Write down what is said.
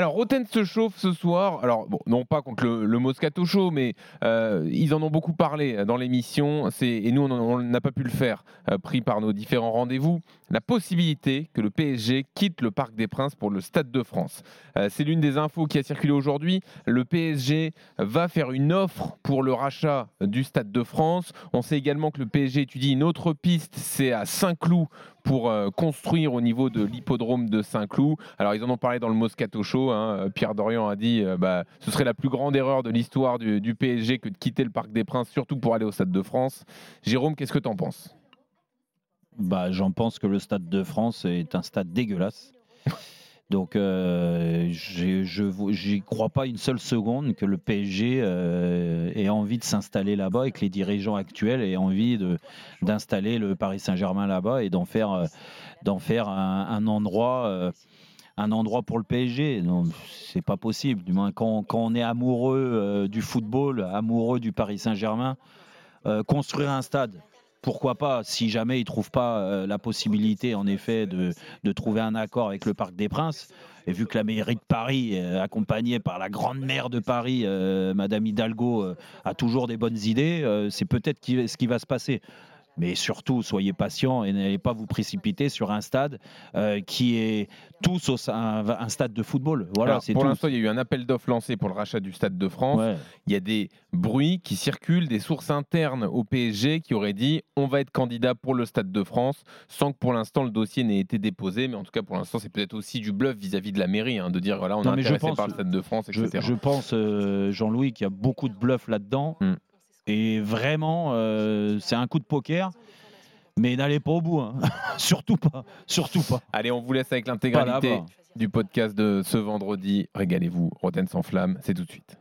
Alors, Roten se chauffe ce soir. Alors, non pas contre le, Moscato Show, mais euh, ils en ont beaucoup parlé dans l'émission. Et nous, on n'a pas pu le faire, euh, pris par nos différents rendez-vous. La possibilité que le PSG quitte le Parc des Princes pour le Stade de France. Euh, c'est l'une des infos qui a circulé aujourd'hui. Le PSG va faire une offre pour le rachat du Stade de France. On sait également que le PSG étudie une autre piste, c'est à Saint-Cloud pour euh, construire au niveau de l'hippodrome de Saint-Cloud. Alors ils en ont parlé dans le Moscato Show. Hein. Pierre Dorian a dit euh, bah, ce serait la plus grande erreur de l'histoire du, du, PSG que de quitter le Parc des Princes, surtout pour aller au Stade de France. Jérôme, qu'est-ce que tu en penses? Bah, J'en pense que le Stade de France est un stade dégueulasse. Donc, euh, je n'y crois pas une seule seconde que le PSG euh, ait envie de s'installer là-bas et que les dirigeants actuels aient envie d'installer le Paris Saint-Germain là-bas et d'en faire, euh, faire un, endroit. Euh, un endroit pour le PSG, non, c'est pas possible. Du moins, quand on est amoureux du football, amoureux du Paris Saint-Germain, construire un stade, pourquoi pas, si jamais ils ne trouvent pas euh, la possibilité, en effet, de, trouver un accord avec le Parc des Princes, et vu que la mairie de Paris, euh, accompagnée par la grande maire de Paris, euh, Madame Hidalgo, a toujours des bonnes idées, c'est peut-être ce qui va se passer. Mais surtout, soyez patient et n'allez pas vous précipiter sur un stade euh, qui est tous au, un, stade de football. Voilà, pour l'instant, il y a eu un appel d'offres lancé pour le rachat du Stade de France. Il y a des bruits qui circulent, des sources internes au PSG qui auraient dit on va être candidat pour le Stade de France, sans que pour l'instant le dossier n'ait été déposé. Mais en tout cas, pour l'instant, c'est peut-être aussi du bluff vis-à-vis de la mairie, hein, de dire voilà, on est intéressé par le Stade de France, etc. Je, pense, euh, Jean-Louis, qu'il y a beaucoup de bluff là-dedans. Hmm. Et vraiment, euh, c'est un coup de poker. Mais n'allez pas au bout, hein. surtout pas, surtout pas. Allez, on vous laisse avec l'intégralité du podcast de ce vendredi. Régalez-vous, Roten sans flamme, c'est tout de suite.